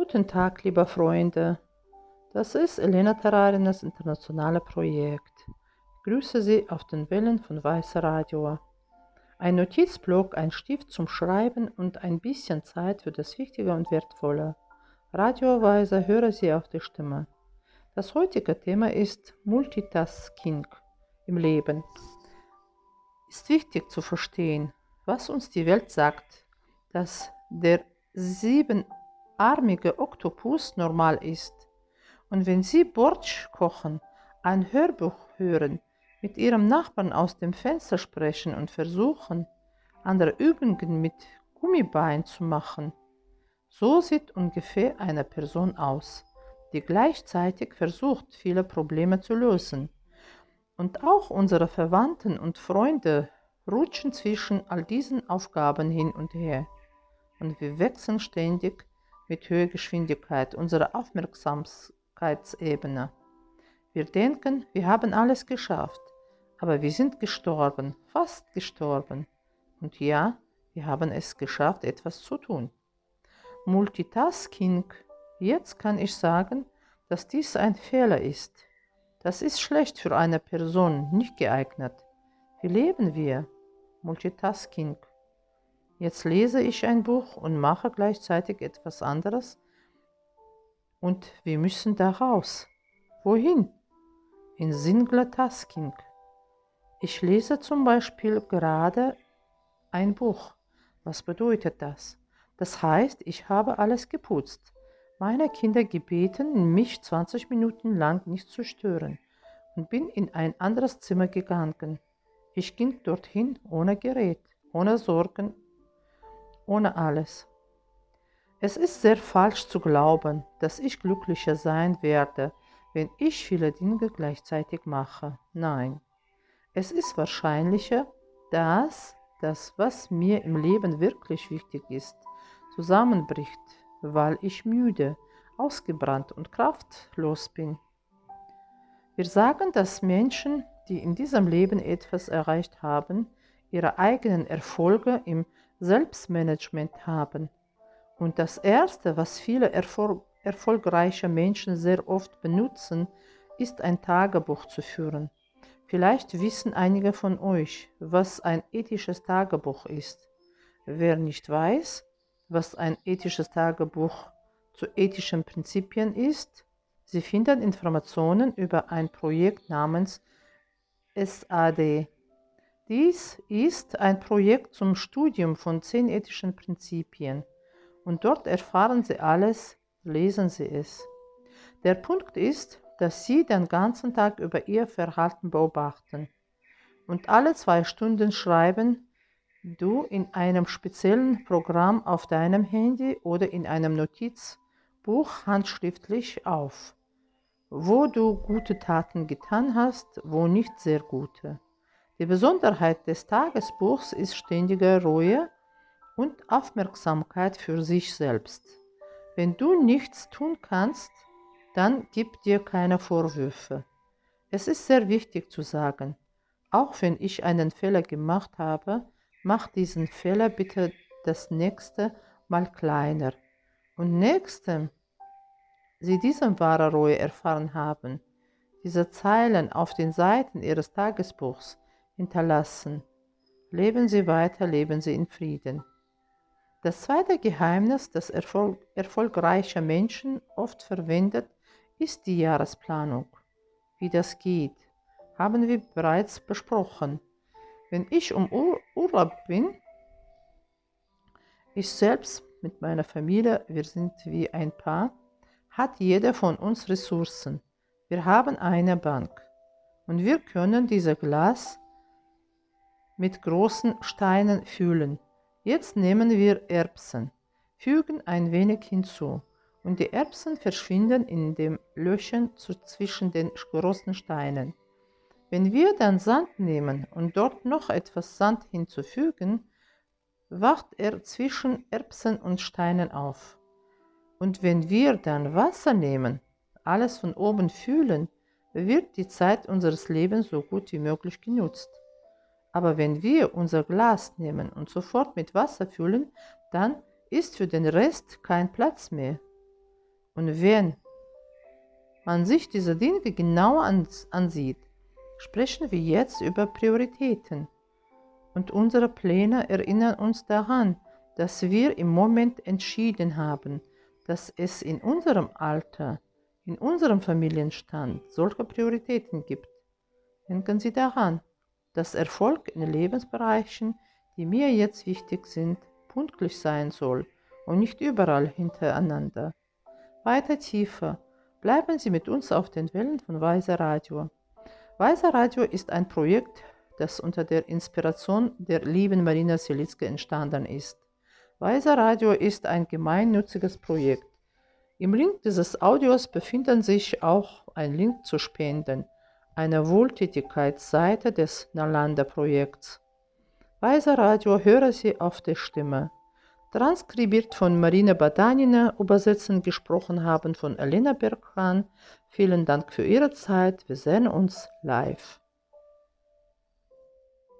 Guten Tag, liebe Freunde. Das ist Elena Terrarinas internationale Projekt. Ich grüße Sie auf den Wellen von Weißer Radio. Ein Notizblock, ein Stift zum Schreiben und ein bisschen Zeit für das Wichtige und Wertvolle. Radioweise höre Sie auf die Stimme. Das heutige Thema ist Multitasking im Leben. Ist wichtig zu verstehen, was uns die Welt sagt, dass der siebenarmige Oktopus normal ist. Und wenn Sie Bortsch kochen, ein Hörbuch hören, mit Ihrem Nachbarn aus dem Fenster sprechen und versuchen, andere Übungen mit Gummibein zu machen, so sieht ungefähr eine Person aus, die gleichzeitig versucht, viele Probleme zu lösen. Und auch unsere Verwandten und Freunde rutschen zwischen all diesen Aufgaben hin und her. Und wir wechseln ständig mit höherer Geschwindigkeit unsere Aufmerksamkeitsebene. Wir denken, wir haben alles geschafft, aber wir sind gestorben, fast gestorben. Und ja, wir haben es geschafft, etwas zu tun. Multitasking, jetzt kann ich sagen, dass dies ein Fehler ist. Das ist schlecht für eine Person, nicht geeignet. Wie leben wir? Multitasking. Jetzt lese ich ein Buch und mache gleichzeitig etwas anderes. Und wir müssen da raus. Wohin? In Singular Tasking. Ich lese zum Beispiel gerade ein Buch. Was bedeutet das? Das heißt, ich habe alles geputzt. Meine Kinder gebeten, mich 20 Minuten lang nicht zu stören und bin in ein anderes Zimmer gegangen. Ich ging dorthin ohne Gerät, ohne Sorgen, ohne alles. Es ist sehr falsch zu glauben, dass ich glücklicher sein werde, wenn ich viele Dinge gleichzeitig mache. Nein, es ist wahrscheinlicher, dass das, was mir im Leben wirklich wichtig ist, zusammenbricht, weil ich müde, ausgebrannt und kraftlos bin. Wir sagen, dass Menschen die in diesem Leben etwas erreicht haben, ihre eigenen Erfolge im Selbstmanagement haben. Und das Erste, was viele erfol erfolgreiche Menschen sehr oft benutzen, ist ein Tagebuch zu führen. Vielleicht wissen einige von euch, was ein ethisches Tagebuch ist. Wer nicht weiß, was ein ethisches Tagebuch zu ethischen Prinzipien ist, Sie finden Informationen über ein Projekt namens SAD. Dies ist ein Projekt zum Studium von zehn ethischen Prinzipien und dort erfahren Sie alles, lesen Sie es. Der Punkt ist, dass Sie den ganzen Tag über Ihr Verhalten beobachten und alle zwei Stunden schreiben du in einem speziellen Programm auf deinem Handy oder in einem Notizbuch handschriftlich auf wo du gute Taten getan hast, wo nicht sehr gute. Die Besonderheit des Tagesbuchs ist ständige Ruhe und Aufmerksamkeit für sich selbst. Wenn du nichts tun kannst, dann gib dir keine Vorwürfe. Es ist sehr wichtig zu sagen, auch wenn ich einen Fehler gemacht habe, mach diesen Fehler bitte das nächste Mal kleiner. Und nächstem sie diese wahre Ruhe erfahren haben, diese Zeilen auf den Seiten ihres Tagesbuchs hinterlassen. Leben Sie weiter, leben Sie in Frieden. Das zweite Geheimnis, das Erfolg, erfolgreiche Menschen oft verwendet, ist die Jahresplanung. Wie das geht, haben wir bereits besprochen. Wenn ich um Ur Urlaub bin, ich selbst mit meiner Familie, wir sind wie ein Paar, hat jeder von uns Ressourcen. Wir haben eine Bank und wir können dieses Glas mit großen Steinen füllen. Jetzt nehmen wir Erbsen, fügen ein wenig hinzu und die Erbsen verschwinden in dem Löchern zwischen den großen Steinen. Wenn wir dann Sand nehmen und dort noch etwas Sand hinzufügen, wacht er zwischen Erbsen und Steinen auf. Und wenn wir dann Wasser nehmen, alles von oben fühlen, wird die Zeit unseres Lebens so gut wie möglich genutzt. Aber wenn wir unser Glas nehmen und sofort mit Wasser füllen, dann ist für den Rest kein Platz mehr. Und wenn man sich diese Dinge genau ansieht, sprechen wir jetzt über Prioritäten. Und unsere Pläne erinnern uns daran, dass wir im Moment entschieden haben, dass es in unserem Alter, in unserem Familienstand solche Prioritäten gibt. Denken Sie daran, dass Erfolg in Lebensbereichen, die mir jetzt wichtig sind, punktlich sein soll und nicht überall hintereinander. Weiter tiefer, bleiben Sie mit uns auf den Wellen von Weiser Radio. Weiser Radio ist ein Projekt, das unter der Inspiration der lieben Marina Selitzke entstanden ist. Weiser Radio ist ein gemeinnütziges Projekt. Im Link dieses Audios befindet sich auch ein Link zu Spenden, einer Wohltätigkeitsseite des Nalanda-Projekts. Weiser Radio höre Sie auf der Stimme. Transkribiert von Marina Badanina, übersetzen gesprochen haben von Elena Berghan. Vielen Dank für Ihre Zeit. Wir sehen uns live.